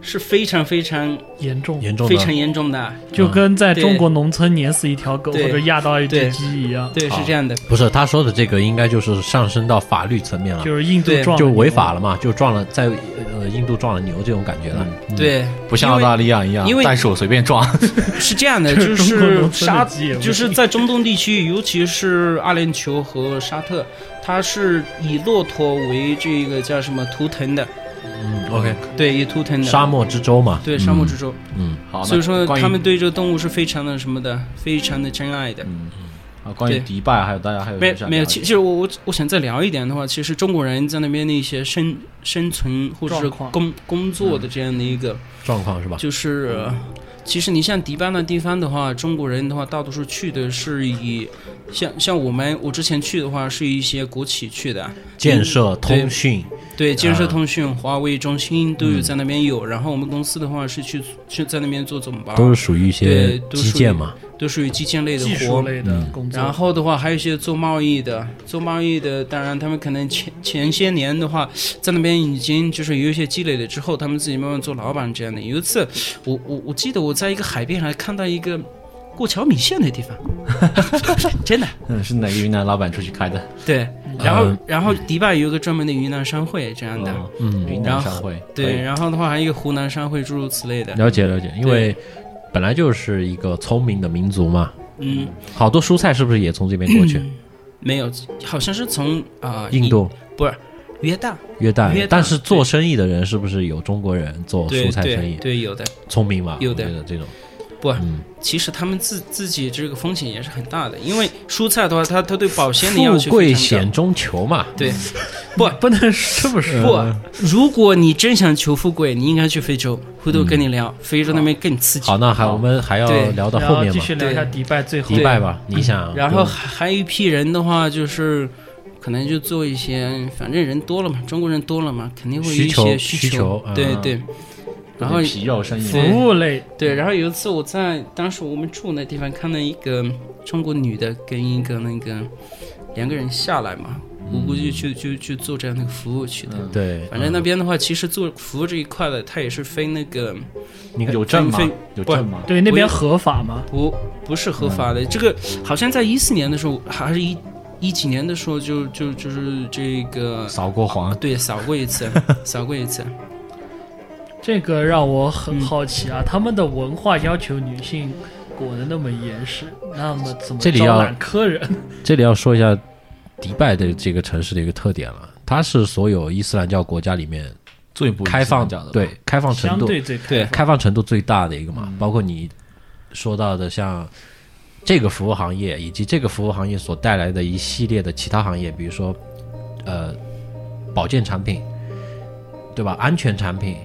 是非常非常严重，严重的。非常严重的。就跟在中国农村碾死一条狗或者压到一只鸡一样，对，是这样的。不是他说的这个，应该就是上升到法律层面了，就是印度撞就违法了嘛，就撞了在呃印度撞了牛这种感觉了。嗯，对，不像澳大利亚一样因为单手随便撞。是这样的，就就是沙就是在中东地区，尤其是阿联酋和沙特，它是以骆驼为这个叫什么图腾的，嗯，OK，对，伊图腾的。沙漠之舟嘛，对沙漠之舟，嗯，好，所以说他们对这个动物是非常的什么的，非常的珍爱的。嗯啊，关于迪拜还有大家还有没没有，什么想了解其其实我我我想再聊一点的话，其实中国人在那边的一些生生存或者是工工作的这样的一个，状况是吧？就是，呃其实你像迪拜那地方的话，中国人的话，大多数去的是以像像我们我之前去的话，是一些国企去的，建设、通讯，对，建设啊通讯、华为中兴都有在那边有。然后我们公司的话是去去在那边做总包，都是属于一些基建嘛。都属于基建类的技术活。类的工作。然后的话，还有一些做贸易的，做贸易的，当然他们可能前前些年的话，在那边已经就是有一些积累了之后，他们自己慢慢做老板这样的。有一次，我我我记得我在一个海边还看到一个过桥米线的地方，真的。嗯，是哪个云南老板出去开的？对，然后、呃然后迪拜有一个专门的云南商会这样的，哦嗯，云南商会。对，然后的话还有一个湖南商会诸如此类的，了解了解，因为本来就是一个聪明的民族嘛，嗯，好多蔬菜是不是也从这边过去？没有，好像是从啊、印度、不是约旦，约旦约旦，但是做生意的人是不是有中国人做蔬菜生意？对对，有的。聪明嘛，有的。这种，不，嗯，其实他们自自己这个风险也是很大的，因为蔬菜的话，它它对保鲜的要求富贵险中求嘛，对，不不能这么说。不，如果你真想求富贵，你应该去非洲。回头跟你聊，非洲那边更刺激。好，那还我们还要聊到然后面嘛，续聊一下迪拜最后。迪拜吧，你想，然后还还有一批人的话，就是可能就做一些，反正人多了嘛，中国人多了嘛，肯定会有一需求些需求啊。对对。然后皮肉生意服务类对，然后有一次我在当时我们住那地方看到一个中国女的跟一个那个两个人下来嘛，我估计去去去做这样的服务去的。对，反正那边的话，其实做服务这一块的，它也是分那个你看有证吗非？有证吗？对那边合法吗？不不是合法的。这个好像在一四年的时候，还是一一几年的时候就，就就是这个扫过黄，对扫过一次，扫过一次。这个让我嗯很好奇啊，他们的文化要求女性裹得那么严实，那么怎么这里要招揽客人？这里要说一下迪拜的这个城市的一个特点了，它是所有伊斯兰教国家里面最不开放讲的对开放程度。相对最开对放开放程度最大的一个嘛，包括你说到的像这个服务行业，以及这个服务行业所带来的一系列的其他行业，比如说呃保健产品，对吧？安全产品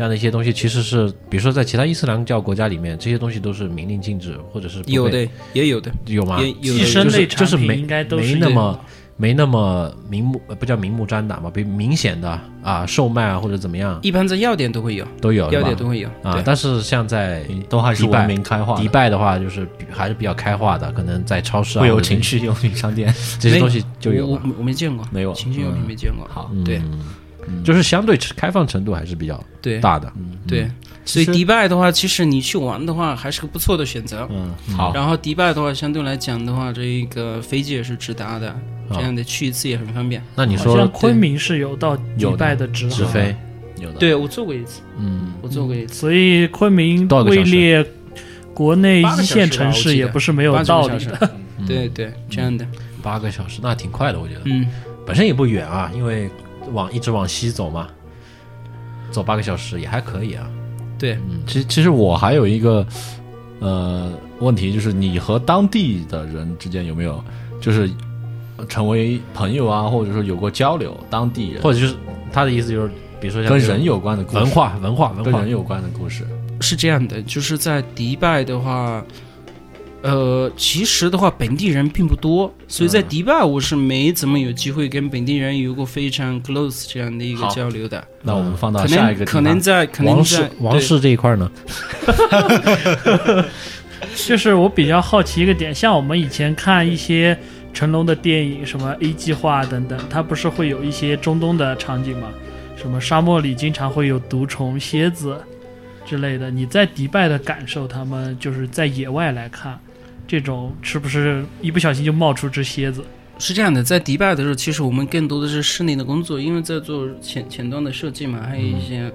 这样的一些东西，其实是比如说在其他伊斯兰教国家里面，这些东西都是明令禁止，或者是有的也有的，有吗？有寄生类产品就是没应该都是没那么没那么明目，呃不叫明目张胆嘛，比明显的啊售卖啊或者怎么样一般在药店都会有，都有，药店都会有。啊但是像在都还是迪拜文明开化迪拜的话，就是还是比较开化的，可能在超市啊会有情趣用品商店，这些东西就有了，我没见过，没有情趣用品没见过。好嗯对就是相对开放程度还是比较大的。对，所以迪拜的话，其实你去玩的话，还是个不错的选择。嗯，好，然后迪拜的话，相对来讲的话，这个飞机也是直达的，这样的去一次也很方便。那你说昆明是有到迪拜的直航，直飞，有的，对我坐过一次，嗯，我坐过一次，所以昆明位列国内一线城市也不是没有道理的。对对，这样的，八个小时那挺快的，我觉得。嗯，本身也不远啊，因为往一直往西走嘛，走八个小时也还可以啊。对，嗯其实其实我还有一个呃问题，就是你和当地的人之间有没有就是成为朋友啊，或者说有过交流？当地人或者就是他的意思就是，比如说像跟人有关的故事文，化、文化、文化跟人，有关的故事。是这样的，就是在迪拜的话，呃，其实的话本地人并不多，所以在迪拜我是没怎么有机会跟本地人有过非常 close 这样的一个交流的。那我们放到下一个地方能可能在可能王室在王室这一块呢？就是我比较好奇一个点，像我们以前看一些成龙的电影，什么 A 计划等等，它不是会有一些中东的场景吗？什么沙漠里经常会有毒虫、蝎子之类的。你在迪拜的感受，他们就是在野外来看，这种是不是一不小心就冒出只蝎子？是这样的，在迪拜的时候，其实我们更多的是室内的工作，因为在做前前端的设计嘛，还有一些、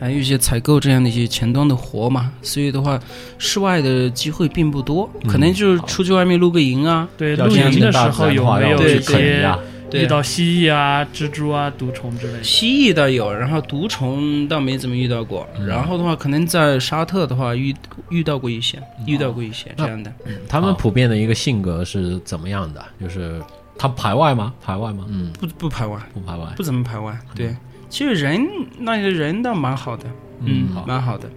还有一些采购这样的一些前端的活嘛，所以的话，室外的机会并不多，可能就是出去外面露个营啊，对，露营的时候有没有去肯尼些亚，对遇到蜥蜴啊、蜘蛛啊、毒虫之类的？蜥蜴倒有，然后毒虫倒没怎么遇到过。然后的话，可能在沙特的话遇遇到过一些，遇到过一些这样的。他们普遍的一个性格是怎么样的？就是他排外吗？排外吗？嗯，不不排外，不排外。不怎么排外。对，其实人那些人倒蛮好的，嗯，好蛮好的。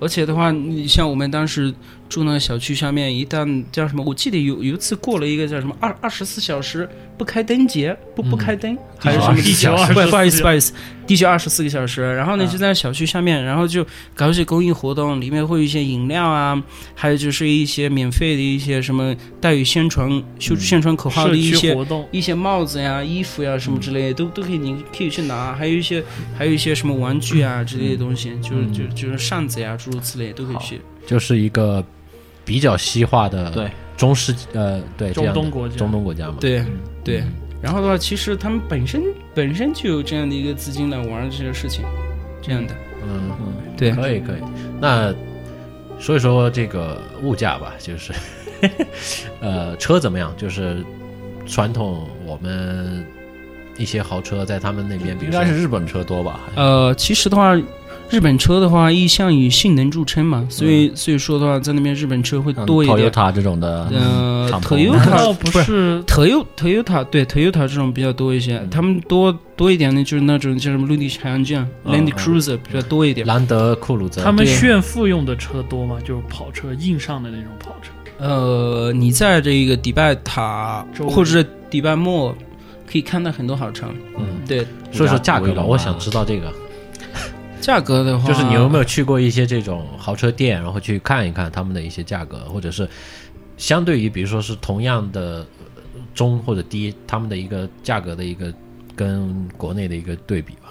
而且的话，你像我们当时住那个小区下面，一旦叫什么，我记得有有一次过了一个叫什么二二十四小时不开灯节，不不开灯，还是什么地球不24不好意思不好意思，地球二十四个小时。然后呢，啊就在小区下面，然后就搞一些公益活动，里面会有一些饮料啊，还有就是一些免费的一些什么带有宣传宣宣传口号的一些区活动，一些帽子呀、衣服呀什么之类的，都都可以，你可以去拿。还有一些，还有一些什么玩具啊之类的东西，就是就就是扇子呀，诸如此类都可以去。就是一个比较西化的对中世纪呃对中东国家中东国家嘛，对对。然后的话，其实他们本身本身就有这样的一个资金来玩这些事情，这样的。嗯，对，可以可以。那说一说这个物价吧，就是呃车怎么样？就是传统我们一些豪车在他们那边，比应如说该是日本车多吧？呃，其实的话，日本车的话一向以性能著称嘛，所以所以说的话，在那边日本车会多一点。Toyota 这种的，呃，Toyota 不 不是。Toyota 对 Toyota 这种比较多一些，他们多多一点的就是那种叫什么陆地巡洋舰嗯 Land Cruiser 比较多一点。兰德酷路泽，他们炫富用的车多吗？就是跑车硬上的那种跑车。呃，你在这个迪拜塔或者是迪拜末可以看到很多好车。嗯，对，说一说价格吧，我想知道这个，价格的话，就是你有没有去过一些这种豪车店，然后去看一看他们的一些价格，或者是相对于比如说是同样的呃中或者低，他们的一个价格的一个跟国内的一个对比吧。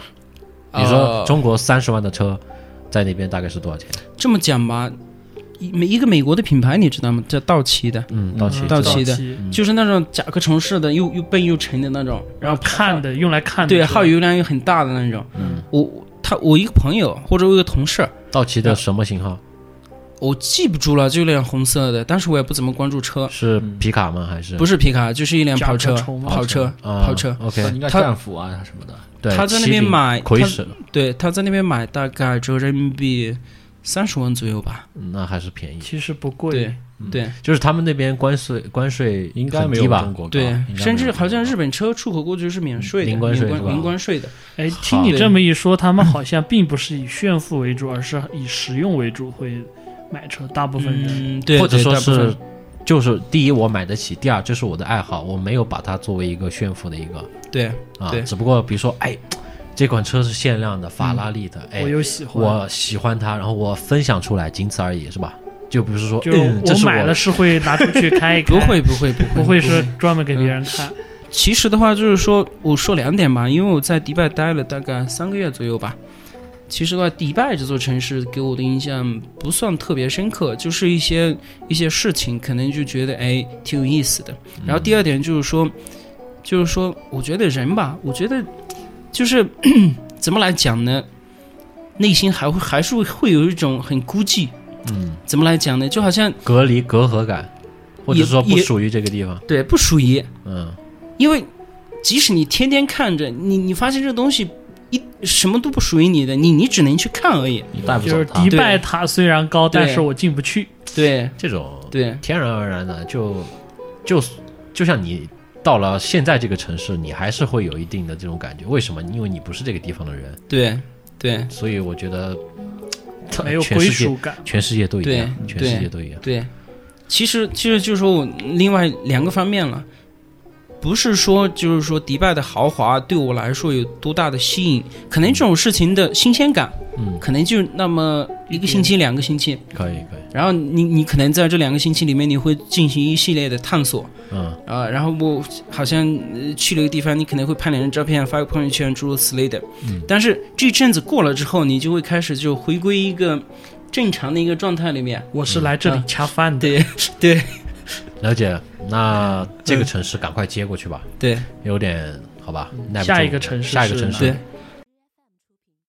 比如说呃中国三十万的车，在那边大概是多少钱？这么讲吧，一美一个美国的品牌你知道吗？叫道奇的，嗯，道奇嗯道奇的奇就是那种甲壳虫式的，又又笨又沉的那种，然后看的用来看的对，耗油量又很大的那种。嗯，我他我一个朋友或者我一个同事，道奇的什么型号？我记不住了，就一辆红色的，但是我也不怎么关注车，是皮卡吗？还是不是皮卡，就是一辆跑车跑车，啊跑车。？OK，他应该战斧啊什么的。对，他在那边买对，他在那边买大概折人民币三十万左右吧。嗯那还是便宜。其实不贵对。就是他们那边关税关税应该没有中？国高对甚至好像日本车出口过去是免税的，零关税是吧零关税的。哎，听你这么一说，他们好像并不是以炫富为主，而是以实用为主会买车。大部分人，嗯，对，或者说是，就是第一我买得起，第二这是我的爱好，我没有把它作为一个炫富的一个对啊，对只不过比如说，哎，这款车是限量的，法拉利的，哎我，有喜欢，我喜欢它，然后我分享出来，仅此而已，是吧？就不是说，就我买了是会拿出去开一开，不会不会不会不会是专门给别人看。其实的话，就是说，我说两点吧，因为我在迪拜待了大概三个月左右吧。其实的话，迪拜这座城市给我的印象不算特别深刻，就是一些一些事情，可能就觉得哎挺有意思的。然后第二点就是说，就是说，我觉得人吧，我觉得就是 怎么来讲呢？内心还会还是会会有一种很孤寂。嗯，怎么来讲呢？就好像隔离隔阂感，或者说不属于这个地方，对不属于，嗯，因为即使你天天看着，你你发现这东西一什么都不属于你的，你你只能去看而已。你带不就是迪拜塔虽然高，但是我进不去。对这种对天然而然的，就就就像你到了现在这个城市，你还是会有一定的这种感觉。为什么？因为你不是这个地方的人，对对所以我觉得没有归全世界属感。全世界都一样，对全世界都一样。对，其实其实就是说我另外两个方面了。不是说就是说迪拜的豪华对我来说有多大的吸引，可能这种事情的新鲜感，嗯，可能就那么一个星期、两个星期，可以可以，然后你你可能在这两个星期里面，你会进行一系列的探索，嗯。啊，然后我好像呃去了一个地方，你可能会拍两张照片，发个朋友圈，诸如此类的。嗯。但是这阵子过了之后，你就会开始就回归一个正常的一个状态里面。我是来这里恰饭的。对 对了解。那这个城市赶快接过去吧，对有点好吧？耐不住下一个城市下一个城市对，